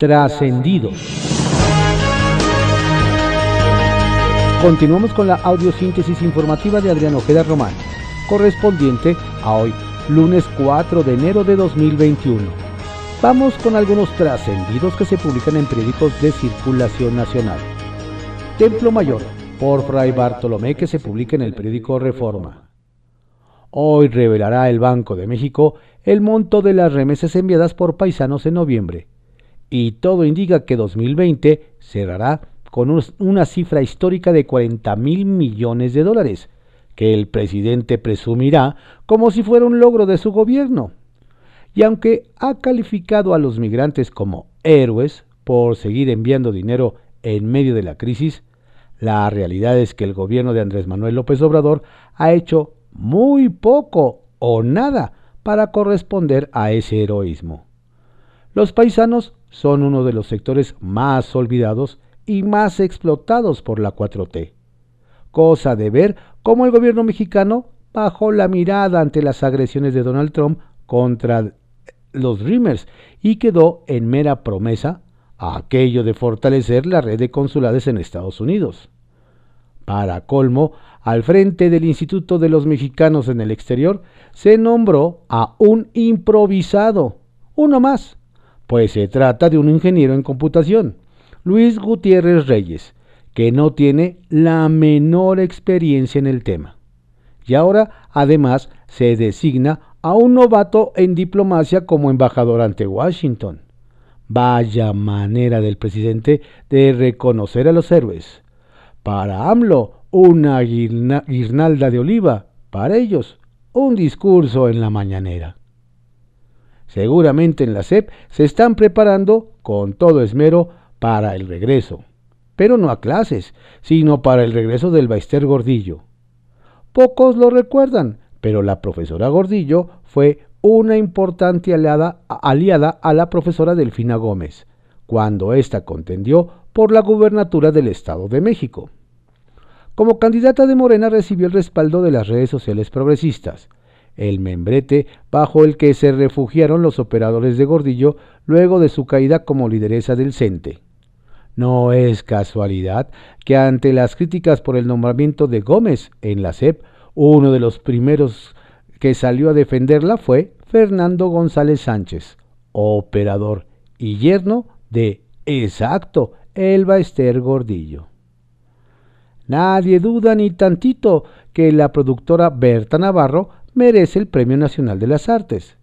trascendidos. Continuamos con la audiosíntesis informativa de Adrián Ojeda Román, correspondiente a hoy, lunes 4 de enero de 2021. Vamos con algunos trascendidos que se publican en periódicos de circulación nacional. Templo Mayor, por Fray Bartolomé, que se publica en el periódico Reforma. Hoy revelará el Banco de México el monto de las remesas enviadas por paisanos en noviembre y todo indica que 2020 cerrará con una cifra histórica de 40 mil millones de dólares, que el presidente presumirá como si fuera un logro de su gobierno. Y aunque ha calificado a los migrantes como héroes por seguir enviando dinero en medio de la crisis, la realidad es que el gobierno de Andrés Manuel López Obrador ha hecho muy poco o nada para corresponder a ese heroísmo. Los paisanos son uno de los sectores más olvidados y más explotados por la 4T. Cosa de ver cómo el gobierno mexicano bajó la mirada ante las agresiones de Donald Trump contra los Dreamers y quedó en mera promesa aquello de fortalecer la red de consulados en Estados Unidos. Para colmo, al frente del Instituto de los Mexicanos en el Exterior se nombró a un improvisado, uno más, pues se trata de un ingeniero en computación, Luis Gutiérrez Reyes, que no tiene la menor experiencia en el tema. Y ahora, además, se designa a un novato en diplomacia como embajador ante Washington. Vaya manera del presidente de reconocer a los héroes. Para AMLO, una guirnalda de oliva. Para ellos, un discurso en la mañanera. Seguramente en la SEP se están preparando con todo esmero para el regreso, pero no a clases, sino para el regreso del Baester Gordillo. Pocos lo recuerdan, pero la profesora Gordillo fue una importante aliada, aliada a la profesora Delfina Gómez, cuando ésta contendió por la gubernatura del Estado de México. Como candidata de Morena recibió el respaldo de las redes sociales progresistas, el membrete bajo el que se refugiaron los operadores de Gordillo luego de su caída como lideresa del CENTE. No es casualidad que ante las críticas por el nombramiento de Gómez en la CEP, uno de los primeros que salió a defenderla fue Fernando González Sánchez, operador y yerno de, exacto, Elba Ester Gordillo. Nadie duda ni tantito que la productora Berta Navarro merece el Premio Nacional de las Artes.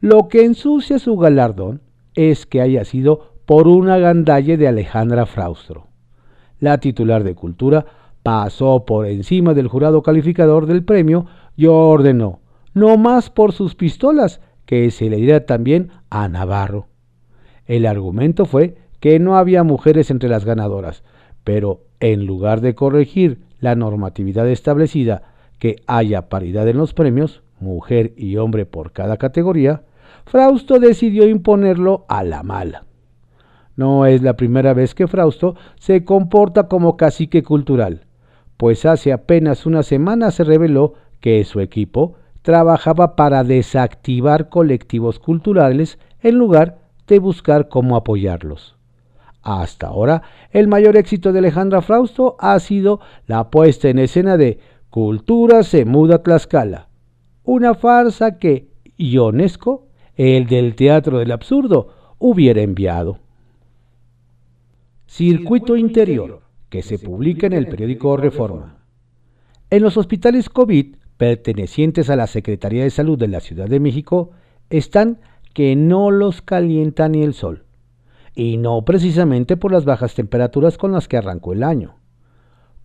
Lo que ensucia su galardón es que haya sido por una gandalle de Alejandra Fraustro. La titular de Cultura pasó por encima del jurado calificador del premio y ordenó, no más por sus pistolas, que se le diera también a Navarro. El argumento fue que no había mujeres entre las ganadoras, pero en lugar de corregir la normatividad establecida que haya paridad en los premios, mujer y hombre por cada categoría, Frausto decidió imponerlo a la mala. No es la primera vez que Frausto se comporta como cacique cultural, pues hace apenas una semana se reveló que su equipo trabajaba para desactivar colectivos culturales en lugar de buscar cómo apoyarlos. Hasta ahora, el mayor éxito de Alejandra Frausto ha sido la puesta en escena de Cultura se muda a Tlaxcala. Una farsa que Ionesco, el del Teatro del Absurdo, hubiera enviado. Circuito Interior, que se publica en el periódico Reforma. En los hospitales COVID pertenecientes a la Secretaría de Salud de la Ciudad de México están que no los calienta ni el sol, y no precisamente por las bajas temperaturas con las que arrancó el año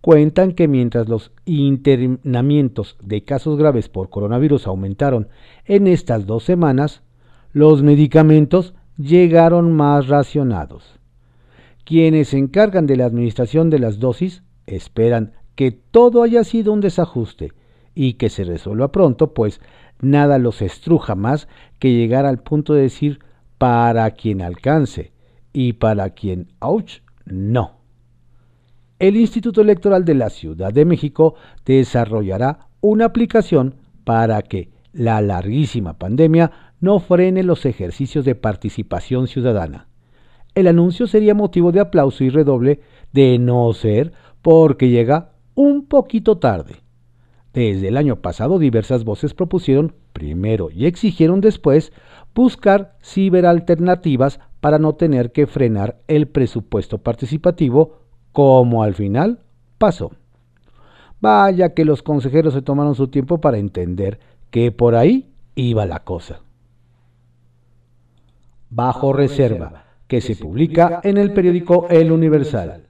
cuentan que mientras los internamientos de casos graves por coronavirus aumentaron en estas dos semanas, los medicamentos llegaron más racionados. Quienes se encargan de la administración de las dosis esperan que todo haya sido un desajuste y que se resuelva pronto, pues nada los estruja más que llegar al punto de decir para quien alcance y para quien, ouch, no el Instituto Electoral de la Ciudad de México desarrollará una aplicación para que la larguísima pandemia no frene los ejercicios de participación ciudadana. el anuncio sería motivo de aplauso y redoble de no ser porque llega un poquito tarde. Desde el año pasado diversas voces propusieron primero y exigieron después buscar ciberalternativas para no tener que frenar el presupuesto participativo como al final pasó. Vaya que los consejeros se tomaron su tiempo para entender que por ahí iba la cosa. Bajo reserva, que se publica en el periódico El Universal.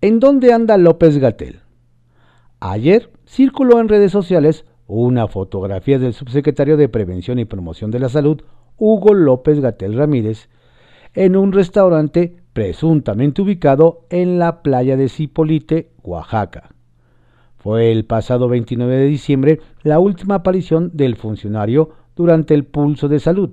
¿En dónde anda López Gatel? Ayer circuló en redes sociales una fotografía del subsecretario de Prevención y Promoción de la Salud, Hugo López Gatel Ramírez, en un restaurante presuntamente ubicado en la playa de Cipolite, Oaxaca. Fue el pasado 29 de diciembre la última aparición del funcionario durante el pulso de salud.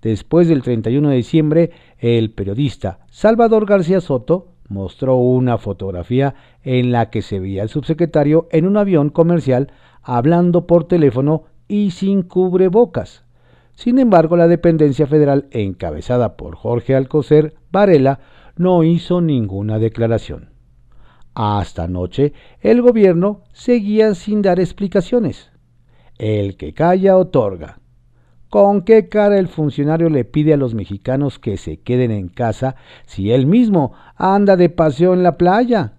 Después del 31 de diciembre, el periodista Salvador García Soto mostró una fotografía en la que se veía al subsecretario en un avión comercial hablando por teléfono y sin cubrebocas. Sin embargo, la dependencia federal, encabezada por Jorge Alcocer Varela, no hizo ninguna declaración. Hasta anoche, el gobierno seguía sin dar explicaciones. El que calla otorga. ¿Con qué cara el funcionario le pide a los mexicanos que se queden en casa si él mismo anda de paseo en la playa?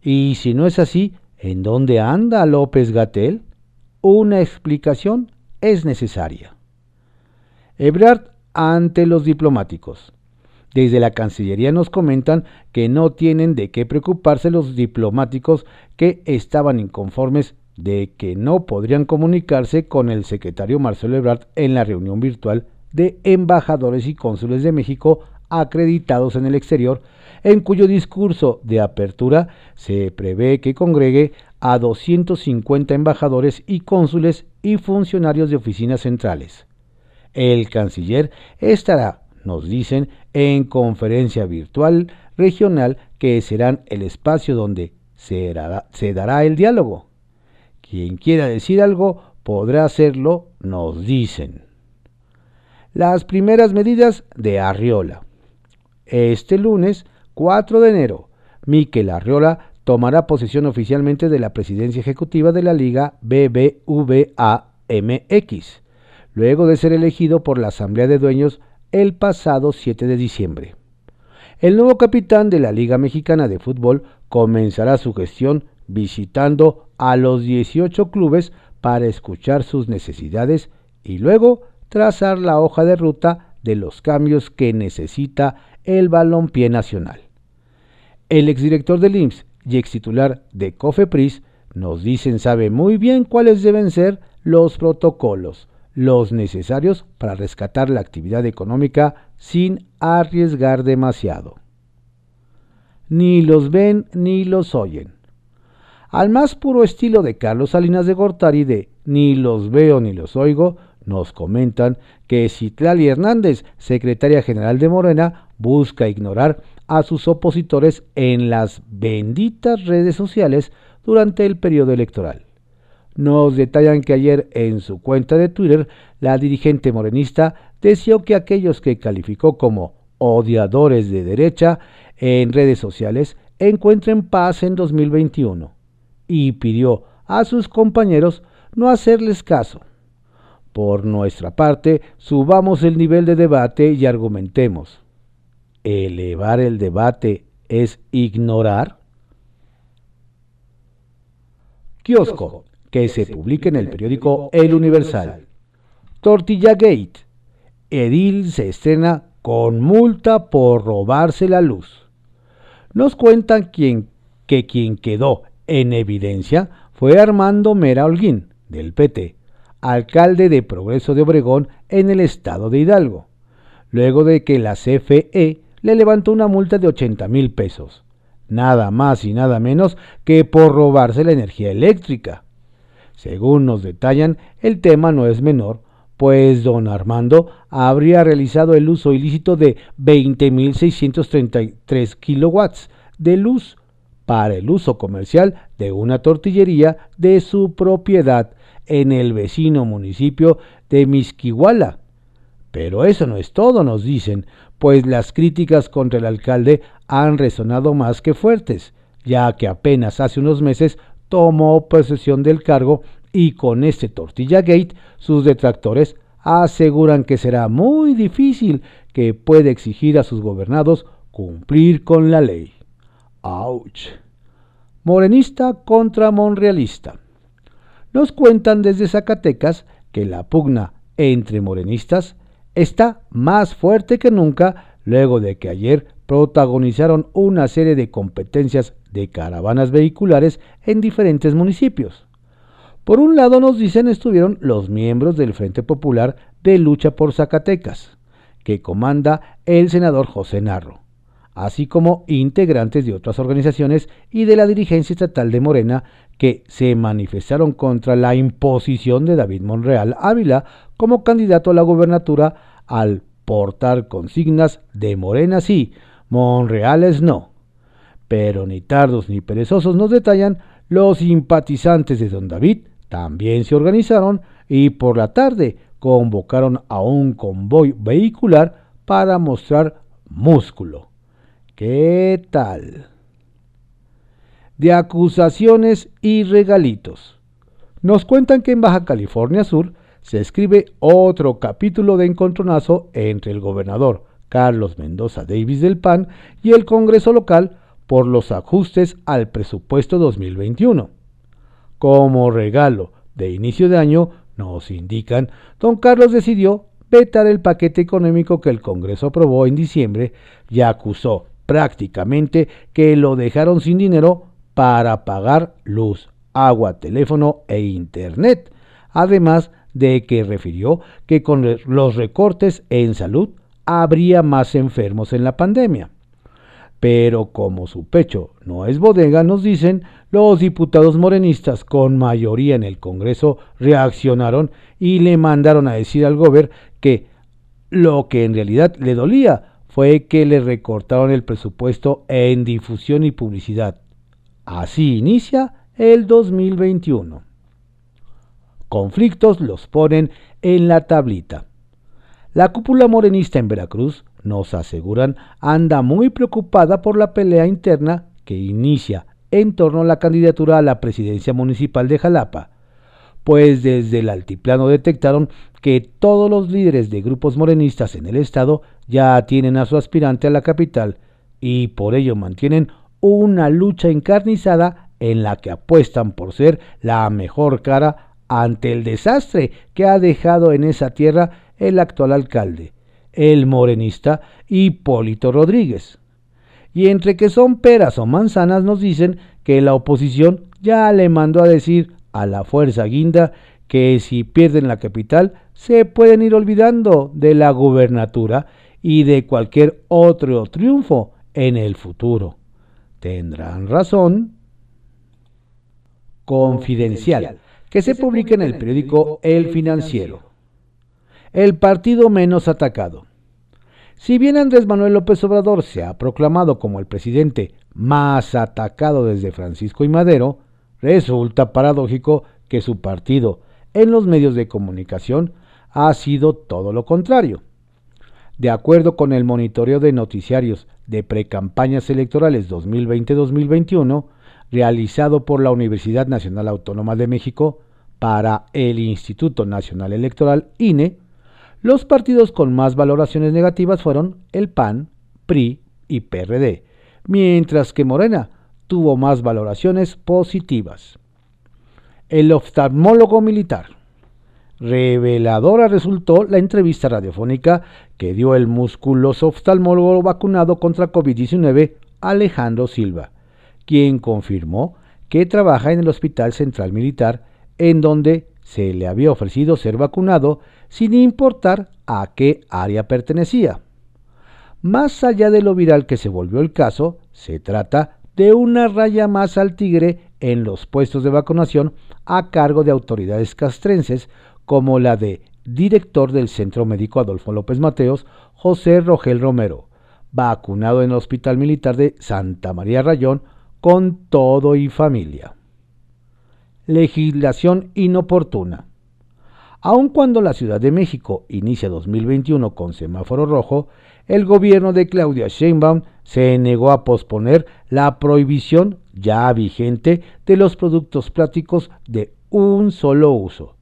Y si no es así, ¿en dónde anda López Gatel? Una explicación es necesaria. Ebrard ante los diplomáticos. Desde la Cancillería nos comentan que no tienen de qué preocuparse los diplomáticos que estaban inconformes de que no podrían comunicarse con el secretario Marcelo Ebrard en la reunión virtual de embajadores y cónsules de México acreditados en el exterior, en cuyo discurso de apertura se prevé que congregue a 250 embajadores y cónsules y funcionarios de oficinas centrales. El canciller estará, nos dicen, en conferencia virtual regional que serán el espacio donde se dará, el diálogo. Quien quiera decir algo podrá hacerlo, nos dicen. Las primeras medidas de Arriola. Este lunes, 4 de enero, Miquel Arriola tomará posesión oficialmente de la presidencia ejecutiva de la Liga BBVA MX luego de ser elegido por la Asamblea de Dueños el pasado 7 de diciembre. El nuevo capitán de la Liga Mexicana de Fútbol comenzará su gestión visitando a los 18 clubes para escuchar sus necesidades y luego trazar la hoja de ruta de los cambios que necesita el balompié nacional. El exdirector del IMSS y extitular de COFEPRIS nos dicen sabe muy bien cuáles deben ser los protocolos, los necesarios para rescatar la actividad económica sin arriesgar demasiado. Ni los ven ni los oyen. Al más puro estilo de Carlos Salinas de Gortari de Ni los veo ni los oigo, nos comentan que Citlali Hernández, secretaria general de Morena, busca ignorar a sus opositores en las benditas redes sociales durante el periodo electoral nos detallan que ayer en su cuenta de Twitter la dirigente morenista deseó que aquellos que calificó como odiadores de derecha en redes sociales encuentren paz en 2021 y pidió a sus compañeros no hacerles caso. Por nuestra parte, subamos el nivel de debate y argumentemos. ¿Elevar el debate es ignorar? Kiosco que se publique en el periódico El Universal. Tortilla Gate. Edil se estrena con multa por robarse la luz. Nos cuentan que quien quedó en evidencia fue Armando Mera Holguín, del PT, alcalde de Progreso de Obregón en el estado de Hidalgo, luego de que la CFE le levantó una multa de 80 mil pesos, nada más y nada menos que por robarse la energía eléctrica. Según nos detallan, el tema no es menor, pues don Armando habría realizado el uso ilícito de 20.633 kilowatts de luz para el uso comercial de una tortillería de su propiedad en el vecino municipio de Misquihuala. Pero eso no es todo, nos dicen, pues las críticas contra el alcalde han resonado más que fuertes, ya que apenas hace unos meses tomó posesión del cargo y con este Tortilla Gate sus detractores aseguran que será muy difícil que pueda exigir a sus gobernados cumplir con la ley. ¡Auch! Morenista contra monrealista. Nos cuentan desde Zacatecas que la pugna entre morenistas está más fuerte que nunca luego de que ayer protagonizaron una serie de competencias de caravanas vehiculares en diferentes municipios. Por un lado nos dicen estuvieron los miembros del Frente Popular de Lucha por Zacatecas, que comanda el senador José Narro, así como integrantes de otras organizaciones y de la dirigencia estatal de Morena que se manifestaron contra la imposición de David Monreal Ávila como candidato a la gobernatura al portar consignas de Morena sí, Monreales no. Pero ni tardos ni perezosos nos detallan los simpatizantes de don David también se organizaron y por la tarde convocaron a un convoy vehicular para mostrar músculo. ¿Qué tal? De acusaciones y regalitos. Nos cuentan que en Baja California Sur se escribe otro capítulo de encontronazo entre el gobernador Carlos Mendoza Davis del PAN y el Congreso local por los ajustes al presupuesto 2021. Como regalo de inicio de año, nos indican, don Carlos decidió vetar el paquete económico que el Congreso aprobó en diciembre y acusó prácticamente que lo dejaron sin dinero para pagar luz, agua, teléfono e internet, además de que refirió que con los recortes en salud habría más enfermos en la pandemia. Pero como su pecho no es bodega, nos dicen, los diputados morenistas con mayoría en el Congreso reaccionaron y le mandaron a decir al gobierno que lo que en realidad le dolía fue que le recortaron el presupuesto en difusión y publicidad. Así inicia el 2021. Conflictos los ponen en la tablita. La cúpula morenista en Veracruz nos aseguran, anda muy preocupada por la pelea interna que inicia en torno a la candidatura a la presidencia municipal de Jalapa, pues desde el altiplano detectaron que todos los líderes de grupos morenistas en el estado ya tienen a su aspirante a la capital y por ello mantienen una lucha encarnizada en la que apuestan por ser la mejor cara ante el desastre que ha dejado en esa tierra el actual alcalde, el morenista Hipólito Rodríguez. Y entre que son peras o manzanas nos dicen que la oposición ya le mandó a decir a la fuerza guinda que si pierden la capital se pueden ir olvidando de la gubernatura y de cualquier otro triunfo en el futuro. Tendrán razón. Confidencial, que se publica en el periódico El Financiero. El partido menos atacado. Si bien Andrés Manuel López Obrador se ha proclamado como el presidente más atacado desde Francisco y Madero, resulta paradójico que su partido en los medios de comunicación ha sido todo lo contrario. De acuerdo con el monitoreo de noticiarios de precampañas electorales 2020-2021, realizado por la Universidad Nacional Autónoma de México para el Instituto Nacional Electoral INE, los partidos con más valoraciones negativas fueron el PAN, PRI y PRD, mientras que Morena tuvo más valoraciones positivas. El oftalmólogo militar. Reveladora resultó la entrevista radiofónica que dio el musculoso oftalmólogo vacunado contra COVID-19 Alejandro Silva, quien confirmó que trabaja en el Hospital Central Militar, en donde se le había ofrecido ser vacunado sin importar a qué área pertenecía. Más allá de lo viral que se volvió el caso, se trata de una raya más al tigre en los puestos de vacunación a cargo de autoridades castrenses como la de director del Centro Médico Adolfo López Mateos, José Rogel Romero, vacunado en el Hospital Militar de Santa María Rayón con todo y familia. Legislación inoportuna. Aun cuando la Ciudad de México inicia 2021 con semáforo rojo, el gobierno de Claudia Sheinbaum se negó a posponer la prohibición ya vigente de los productos plásticos de un solo uso,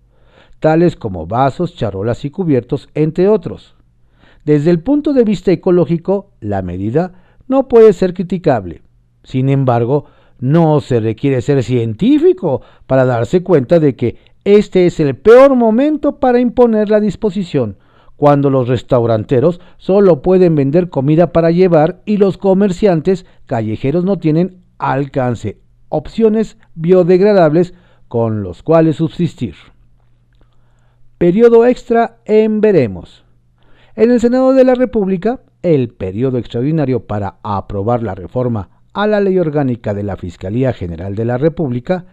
tales como vasos, charolas y cubiertos, entre otros. Desde el punto de vista ecológico, la medida no puede ser criticable. Sin embargo, no se requiere ser científico para darse cuenta de que este es el peor momento para imponer la disposición, cuando los restauranteros solo pueden vender comida para llevar y los comerciantes callejeros no tienen alcance opciones biodegradables con los cuales subsistir. Periodo extra en veremos. En el Senado de la República, el periodo extraordinario para aprobar la reforma a la Ley Orgánica de la Fiscalía General de la República,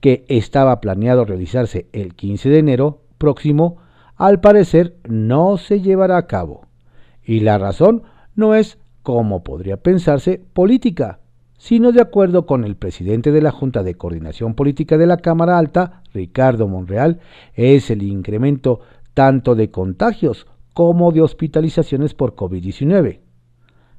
que estaba planeado realizarse el 15 de enero próximo, al parecer no se llevará a cabo. Y la razón no es, como podría pensarse, política, sino de acuerdo con el presidente de la Junta de Coordinación Política de la Cámara Alta, Ricardo Monreal, es el incremento tanto de contagios como de hospitalizaciones por COVID-19.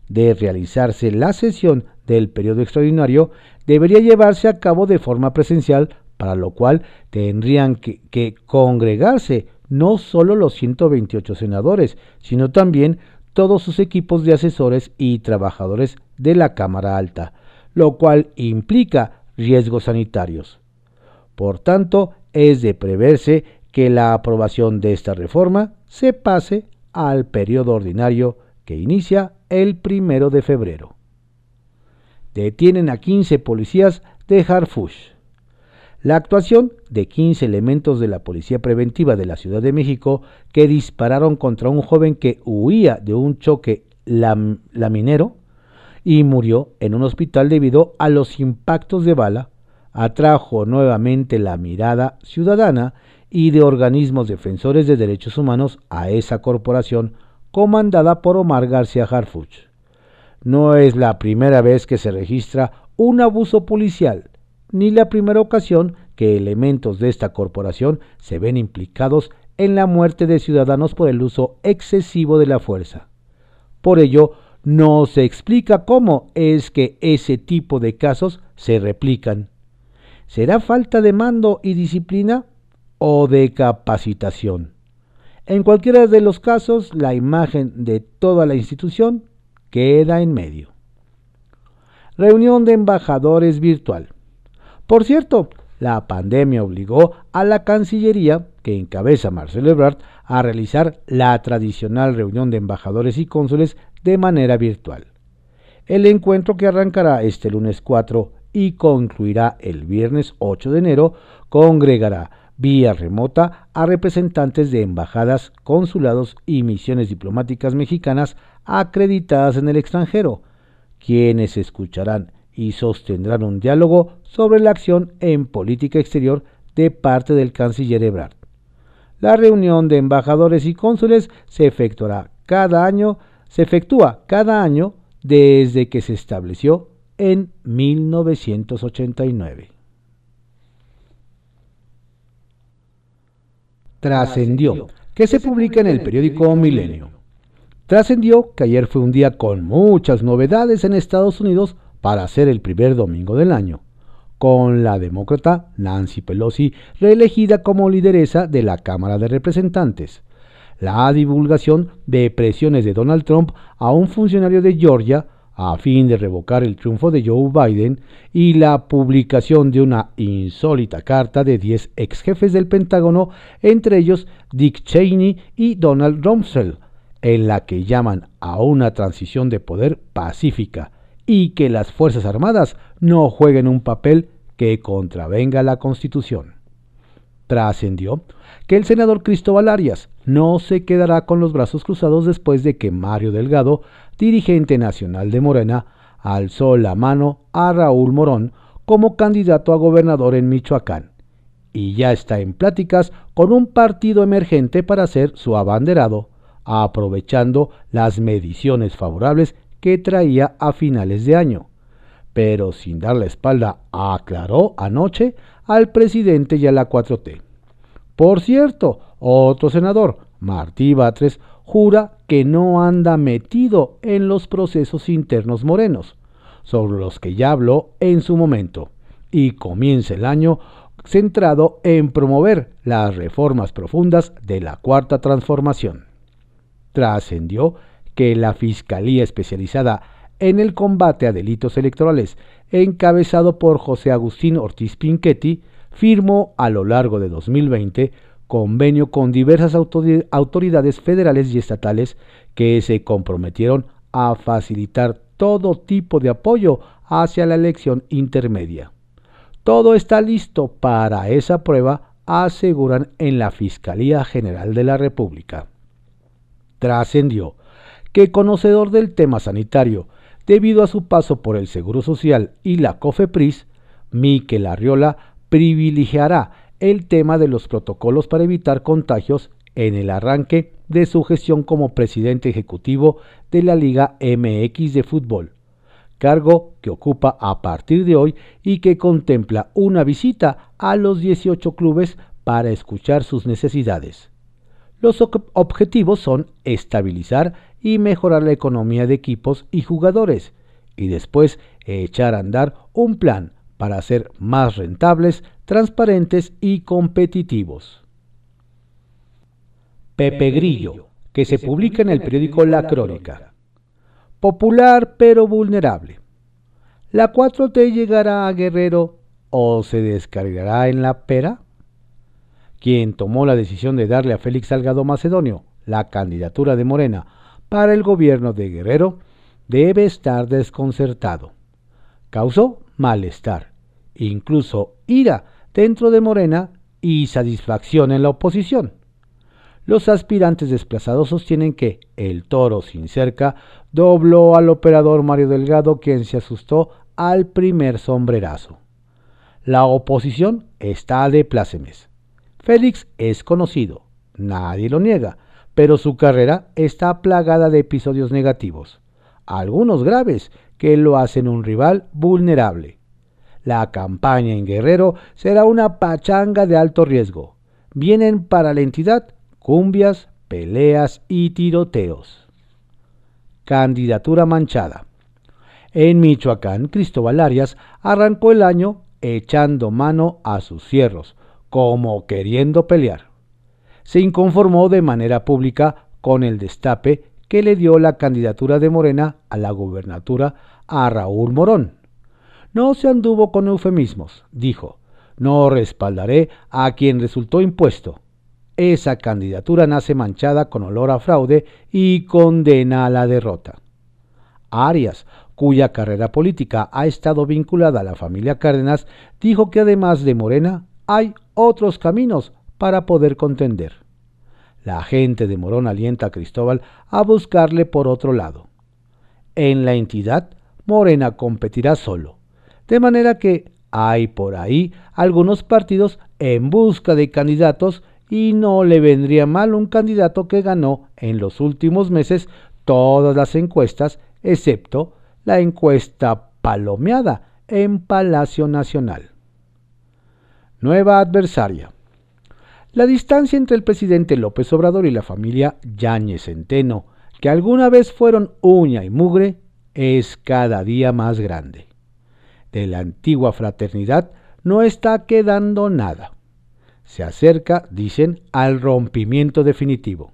De realizarse la sesión del periodo extraordinario, debería llevarse a cabo de forma presencial, para lo cual tendrían que, congregarse no solo los 128 senadores, sino también todos sus equipos de asesores y trabajadores de la Cámara Alta, lo cual implica riesgos sanitarios. Por tanto, es de preverse que la aprobación de esta reforma se pase al periodo ordinario que inicia el primero de febrero. Detienen a 15 policías de Harfush. La actuación de 15 elementos de la Policía Preventiva de la Ciudad de México que dispararon contra un joven que huía de un choque laminero y murió en un hospital debido a los impactos de bala, atrajo nuevamente la mirada ciudadana y de organismos defensores de derechos humanos a esa corporación comandada por Omar García Harfuch. No es la primera vez que se registra un abuso policial, ni la primera ocasión que elementos de esta corporación se ven implicados en la muerte de ciudadanos por el uso excesivo de la fuerza. Por ello, no se explica cómo es que ese tipo de casos se replican. ¿Será falta de mando y disciplina o de capacitación? En cualquiera de los casos, la imagen de toda la institución queda en medio. Reunión de embajadores virtual. Por cierto, la pandemia obligó a la Cancillería, que encabeza Marcelo Ebrard, a realizar la tradicional reunión de embajadores y cónsules de manera virtual. El encuentro que arrancará este lunes 4 y concluirá el viernes 8 de enero congregará vía remota a representantes de embajadas, consulados y misiones diplomáticas mexicanas acreditadas en el extranjero, quienes escucharán y sostendrán un diálogo sobre la acción en política exterior de parte del canciller Ebrard. La reunión de embajadores y cónsules se efectuará cada año se efectúa cada año desde que se estableció en 1989. Trascendió, que se publica en el periódico Milenio. Trascendió que ayer fue un día con muchas novedades en Estados Unidos para ser el primer domingo del año, con la demócrata Nancy Pelosi reelegida como lideresa de la Cámara de Representantes. La divulgación de presiones de Donald Trump a un funcionario de Georgia a fin de revocar el triunfo de Joe Biden y la publicación de una insólita carta de 10 ex jefes del Pentágono, entre ellos Dick Cheney y Donald Rumsfeld, en la que llaman a una transición de poder pacífica y que las Fuerzas Armadas no jueguen un papel que contravenga la Constitución. Trascendió que el senador Cristóbal Arias no se quedará con los brazos cruzados después de que Mario Delgado, dirigente nacional de Morena, alzó la mano a Raúl Morón como candidato a gobernador en Michoacán y ya está en pláticas con un partido emergente para ser su abanderado, aprovechando las mediciones favorables que traía a finales de año. Pero sin dar la espalda, aclaró anoche al presidente y a la 4T. Por cierto, otro senador, Martí Batres, jura que no anda metido en los procesos internos morenos, sobre los que ya habló en su momento, y comienza el año centrado en promover las reformas profundas de la Cuarta Transformación. Trascendió que la Fiscalía Especializada en el Combate a Delitos Electorales, encabezado por José Agustín Ortiz Pinchetti, firmó a lo largo de 2020 convenio con diversas autoridades federales y estatales que se comprometieron a facilitar todo tipo de apoyo hacia la elección intermedia. Todo está listo para esa prueba, aseguran en la Fiscalía General de la República. Trascendió que conocedor del tema sanitario, debido a su paso por el Seguro Social y la COFEPRIS, Miquel Arriola privilegiará el tema de los protocolos para evitar contagios en el arranque de su gestión como presidente ejecutivo de la Liga MX de Fútbol, cargo que ocupa a partir de hoy y que contempla una visita a los 18 clubes para escuchar sus necesidades. Los objetivos son estabilizar y mejorar la economía de equipos y jugadores, y después echar a andar un plan para ser más rentables, transparentes y competitivos. Pepe Grillo, que se publica en el periódico La Crónica. Popular pero vulnerable. ¿La 4T llegará a Guerrero o se descargará en la pera? Quien tomó la decisión de darle a Félix Salgado Macedonio la candidatura de Morena para el gobierno de Guerrero debe estar desconcertado. Causó malestar incluso ira dentro de Morena y satisfacción en la oposición. Los aspirantes desplazados sostienen que el toro sin cerca dobló al operador Mario Delgado quien se asustó al primer sombrerazo. La oposición está de plácemes. Félix es conocido, nadie lo niega, pero su carrera está plagada de episodios negativos, algunos graves que lo hacen un rival vulnerable. La campaña en Guerrero será una pachanga de alto riesgo. Vienen para la entidad cumbias, peleas y tiroteos. Candidatura manchada. En Michoacán, Cristóbal Arias arrancó el año echando mano a sus cierros, como queriendo pelear. Se inconformó de manera pública con el destape que le dio la candidatura de Morena a la gubernatura a Raúl Morón no se anduvo con eufemismos, dijo, no respaldaré a quien resultó impuesto. Esa candidatura nace manchada con olor a fraude y condena a la derrota. Arias, cuya carrera política ha estado vinculada a la familia Cárdenas, dijo que además de Morena hay otros caminos para poder contender. La gente de Morón alienta a Cristóbal a buscarle por otro lado. En la entidad, Morena competirá solo, de manera que hay por ahí algunos partidos en busca de candidatos y no le vendría mal un candidato que ganó en los últimos meses todas las encuestas, excepto la encuesta palomeada en Palacio Nacional. Nueva adversaria. La distancia entre el presidente López Obrador y la familia Yáñez Centeno, que alguna vez fueron uña y mugre, es cada día más grande de la antigua fraternidad no está quedando nada. Se acerca, dicen, al rompimiento definitivo.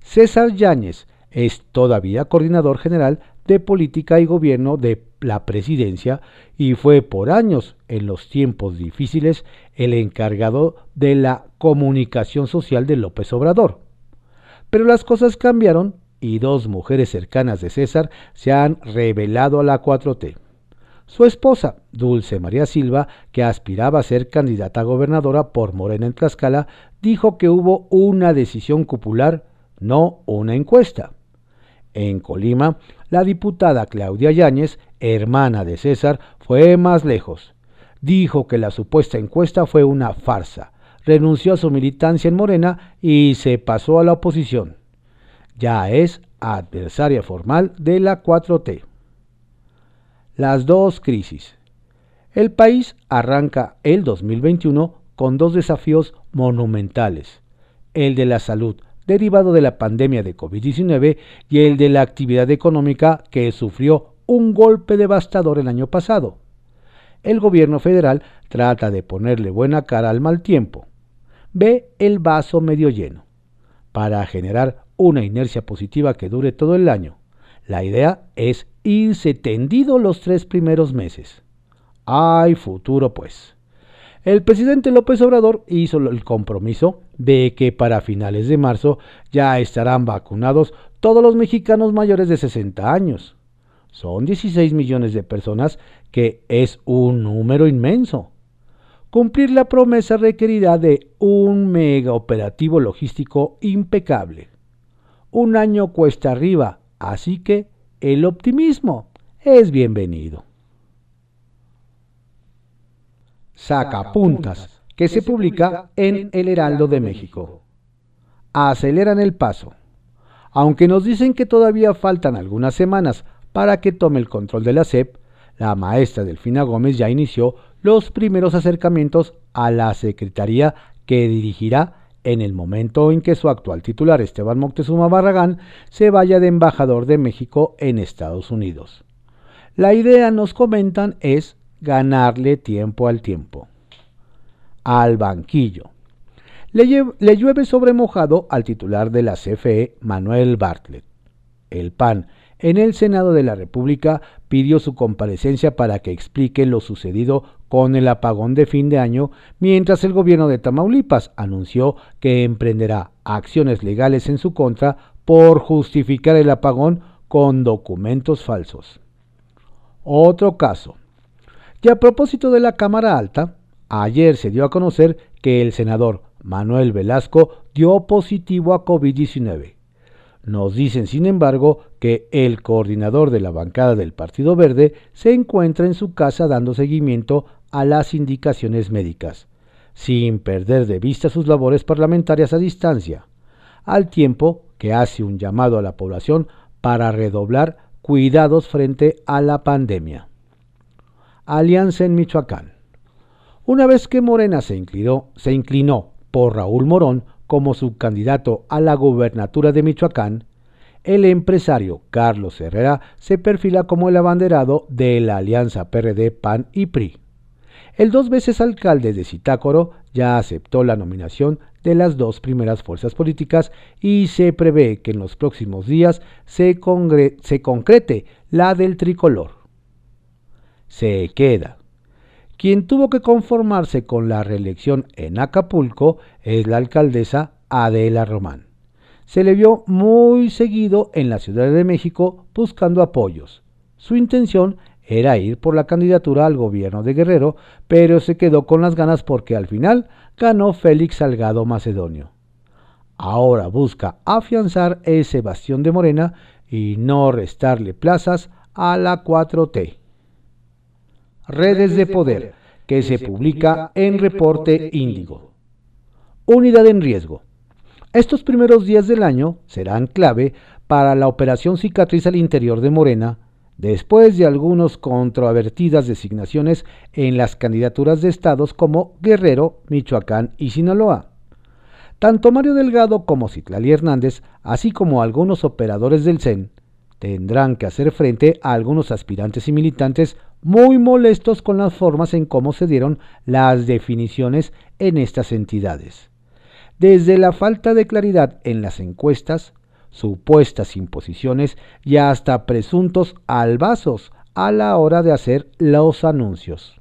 César Yáñez es todavía coordinador general de política y gobierno de la presidencia y fue por años, en los tiempos difíciles, el encargado de la comunicación social de López Obrador. Pero las cosas cambiaron y dos mujeres cercanas de César se han revelado a la 4T. Su esposa, Dulce María Silva, que aspiraba a ser candidata a gobernadora por Morena en Tlaxcala, dijo que hubo una decisión popular, no una encuesta. En Colima, la diputada Claudia Yáñez, hermana de César, fue más lejos. Dijo que la supuesta encuesta fue una farsa, renunció a su militancia en Morena y se pasó a la oposición. Ya es adversaria formal de la 4T las dos crisis. El país arranca el 2021 con dos desafíos monumentales, el de la salud derivado de la pandemia de COVID-19 y el de la actividad económica que sufrió un golpe devastador el año pasado. El gobierno federal trata de ponerle buena cara al mal tiempo. Ve el vaso medio lleno, para generar una inercia positiva que dure todo el año. La idea es irse tendido los tres primeros meses. Hay futuro, pues. El presidente López Obrador hizo el compromiso de que para finales de marzo ya estarán vacunados todos los mexicanos mayores de 60 años. Son 16 millones de personas, que es un número inmenso. Cumplir la promesa requerirá de un mega operativo logístico impecable. Un año cuesta arriba, así que el optimismo es bienvenido. Sacapuntas, que se publica en El Heraldo de México. Aceleran el paso. Aunque nos dicen que todavía faltan algunas semanas para que tome el control de la SEP, la maestra Delfina Gómez ya inició los primeros acercamientos a la secretaría que dirigirá en el momento en que su actual titular Esteban Moctezuma Barragán se vaya de embajador de México en Estados Unidos. La idea, nos comentan, es ganarle tiempo al tiempo. Al banquillo. Le, le llueve sobre mojado al titular de la CFE, Manuel Bartlett. El PAN en el Senado de la República pidió su comparecencia para que explique lo sucedido con el apagón de fin de año, mientras el gobierno de Tamaulipas anunció que emprenderá acciones legales en su contra por justificar el apagón con documentos falsos. Otro caso. Y a propósito de la Cámara Alta, ayer se dio a conocer que el senador Manuel Velasco dio positivo a COVID-19. Nos dicen, sin embargo, que el coordinador de la bancada del Partido Verde se encuentra en su casa dando seguimiento a las indicaciones médicas, sin perder de vista sus labores parlamentarias a distancia, al tiempo que hace un llamado a la población para redoblar cuidados frente a la pandemia. Alianza en Michoacán. Una vez que Morena se inclinó, por Raúl Morón como subcandidato a la gubernatura de Michoacán, el empresario Carlos Herrera se perfila como el abanderado de la alianza PRD PAN y PRI. El dos veces alcalde de Zitácoro ya aceptó la nominación de las dos primeras fuerzas políticas y se prevé que en los próximos días se, se concrete la del tricolor. Se queda quien tuvo que conformarse con la reelección en Acapulco es la alcaldesa Adela Román. Se le vio muy seguido en la Ciudad de México buscando apoyos. Su intención era ir por la candidatura al gobierno de Guerrero, pero se quedó con las ganas porque al final ganó Félix Salgado Macedonio. Ahora busca afianzar ese bastión de Morena y no restarle plazas a la 4T. Redes de Poder, que se publica en Reporte Índigo. Unidad en riesgo. Estos primeros días del año serán clave para la operación cicatriz al interior de Morena, después de algunos controvertidas designaciones en las candidaturas de estados como Guerrero, Michoacán y Sinaloa. Tanto Mario Delgado como Citlali Hernández, así como algunos operadores del CEN, tendrán que hacer frente a algunos aspirantes y militantes muy molestos con las formas en cómo se dieron las definiciones en estas entidades. Desde la falta de claridad en las encuestas, supuestas imposiciones y hasta presuntos albazos a la hora de hacer los anuncios.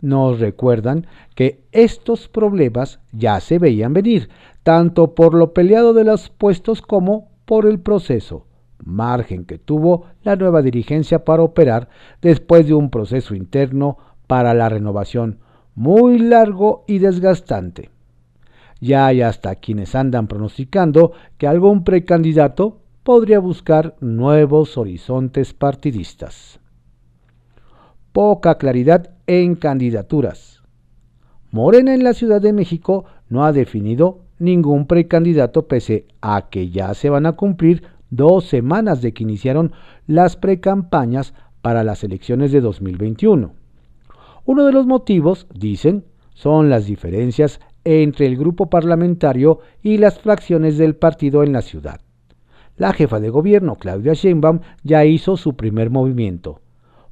Nos recuerdan que estos problemas ya se veían venir, tanto por lo peleado de los puestos como por el proceso margen que tuvo la nueva dirigencia para operar después de un proceso interno para la renovación muy largo y desgastante. Ya hay hasta quienes andan pronosticando que algún precandidato podría buscar nuevos horizontes partidistas. Poca claridad en candidaturas. Morena en la Ciudad de México no ha definido ningún precandidato pese a que ya se van a cumplir dos semanas de que iniciaron las precampañas para las elecciones de 2021. Uno de los motivos, dicen, son las diferencias entre el grupo parlamentario y las fracciones del partido en la ciudad. La jefa de gobierno, Claudia Sheinbaum, ya hizo su primer movimiento,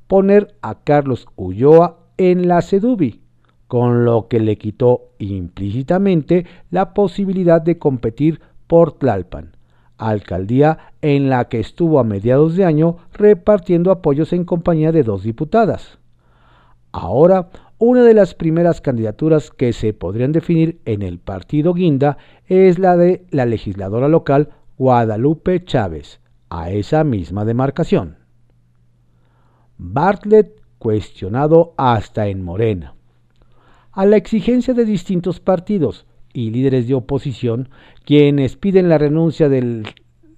poner a Carlos Ulloa en la CEDUBI, con lo que le quitó implícitamente la posibilidad de competir por Tlalpan, alcaldía en la que estuvo a mediados de año repartiendo apoyos en compañía de dos diputadas. Ahora, una de las primeras candidaturas que se podrían definir en el partido Guinda es la de la legisladora local Guadalupe Chávez, a esa misma demarcación. Bartlett cuestionado hasta en Morena. A la exigencia de distintos partidos y líderes de oposición, quienes piden la renuncia del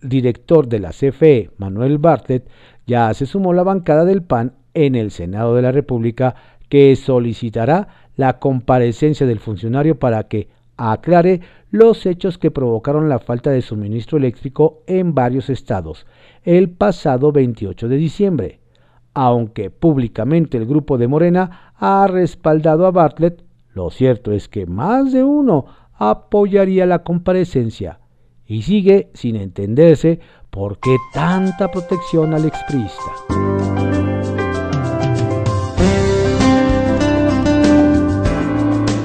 director de la CFE, Manuel Bartlett, ya se sumó la bancada del PAN en el Senado de la República que solicitará la comparecencia del funcionario para que aclare los hechos que provocaron la falta de suministro eléctrico en varios estados el pasado 28 de diciembre. Aunque públicamente el grupo de Morena ha respaldado a Bartlett, lo cierto es que más de uno apoyaría la comparecencia y sigue sin entenderse por qué tanta protección al exprista.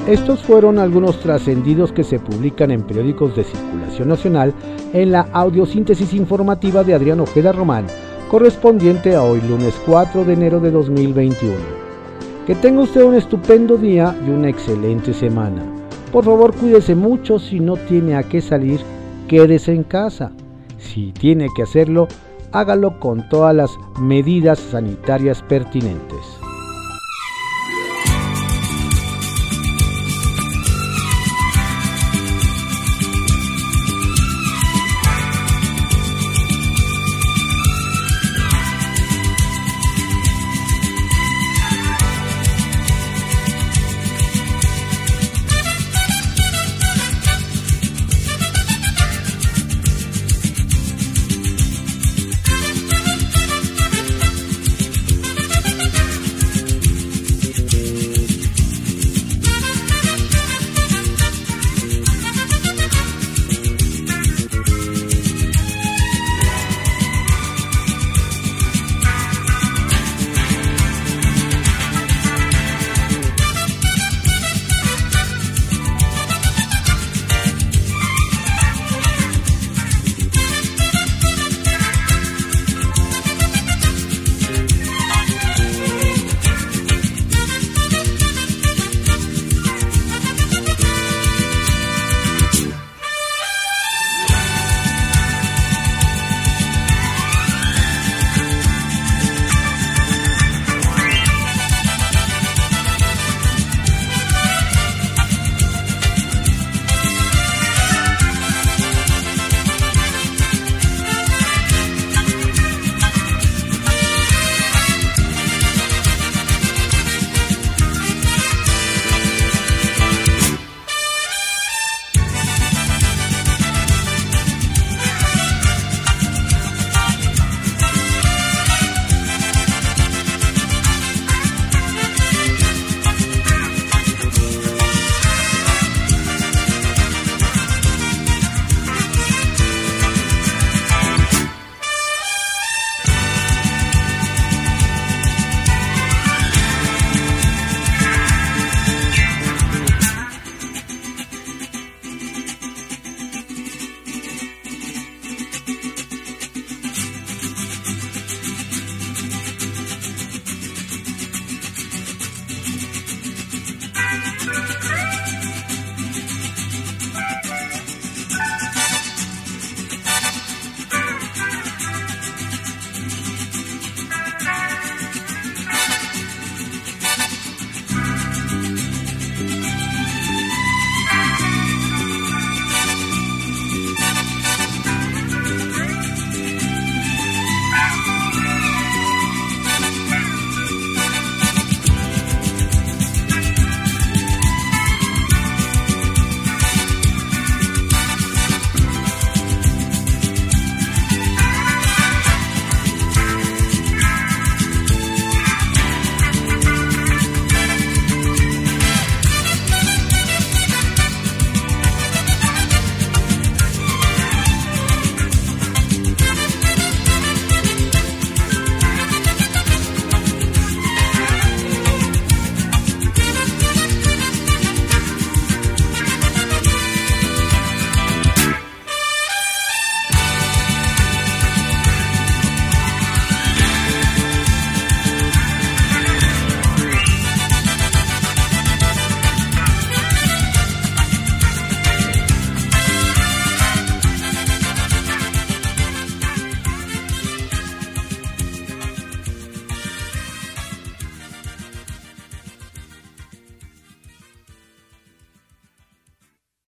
Estos fueron algunos trascendidos que se publican en periódicos de circulación nacional en la audiosíntesis informativa de Adrián Ojeda Román, correspondiente a hoy lunes 4 de enero de 2021. Que tenga usted un estupendo día y una excelente semana. Por favor cuídese mucho si no tiene a qué salir, quédese en casa. Si tiene que hacerlo, hágalo con todas las medidas sanitarias pertinentes.